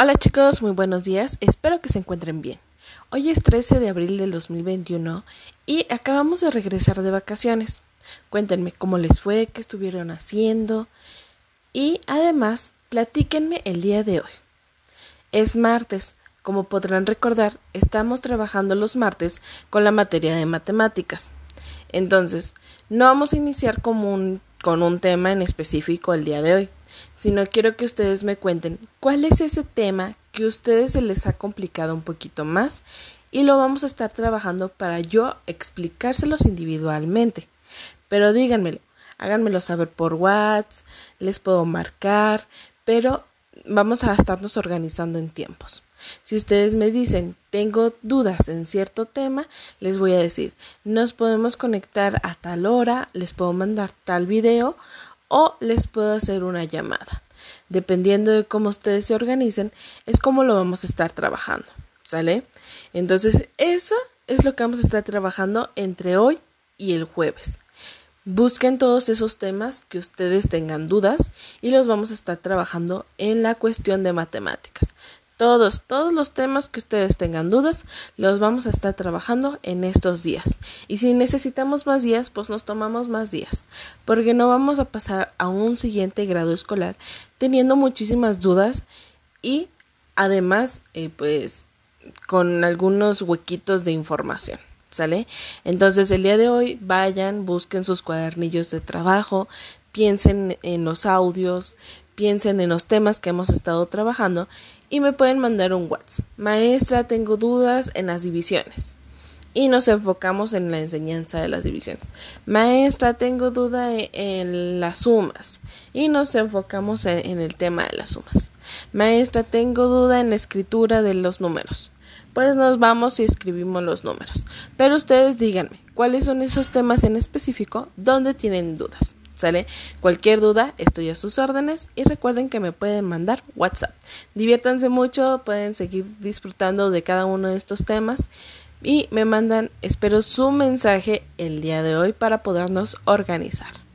Hola chicos, muy buenos días, espero que se encuentren bien. Hoy es 13 de abril del 2021 y acabamos de regresar de vacaciones. Cuéntenme cómo les fue, qué estuvieron haciendo y además platíquenme el día de hoy. Es martes, como podrán recordar, estamos trabajando los martes con la materia de matemáticas. Entonces, no vamos a iniciar con un, con un tema en específico el día de hoy, sino quiero que ustedes me cuenten cuál es ese tema que a ustedes se les ha complicado un poquito más y lo vamos a estar trabajando para yo explicárselos individualmente. Pero díganmelo, háganmelo saber por WhatsApp, les puedo marcar, pero vamos a estarnos organizando en tiempos. Si ustedes me dicen, tengo dudas en cierto tema, les voy a decir, nos podemos conectar a tal hora, les puedo mandar tal video o les puedo hacer una llamada. Dependiendo de cómo ustedes se organicen, es como lo vamos a estar trabajando. ¿Sale? Entonces, eso es lo que vamos a estar trabajando entre hoy y el jueves. Busquen todos esos temas que ustedes tengan dudas y los vamos a estar trabajando en la cuestión de matemáticas. Todos, todos los temas que ustedes tengan dudas, los vamos a estar trabajando en estos días. Y si necesitamos más días, pues nos tomamos más días, porque no vamos a pasar a un siguiente grado escolar teniendo muchísimas dudas y además, eh, pues, con algunos huequitos de información. ¿Sale? Entonces el día de hoy vayan, busquen sus cuadernillos de trabajo, piensen en los audios, piensen en los temas que hemos estado trabajando y me pueden mandar un WhatsApp. Maestra, tengo dudas en las divisiones. Y nos enfocamos en la enseñanza de las divisiones. Maestra, tengo duda e-, en, las sumas. Y nos enfocamos en, el tema de las sumas. Maestra, tengo duda en la escritura de los números. Pues nos vamos y escribimos los números. Pero ustedes díganme, ¿cuáles son esos temas en específico donde tienen dudas? ¿Sale? Cualquier duda, estoy a sus órdenes y recuerden que me pueden mandar WhatsApp. Diviértanse mucho, pueden seguir disfrutando de cada uno de estos temas y me mandan, espero su mensaje el día de hoy para podernos organizar.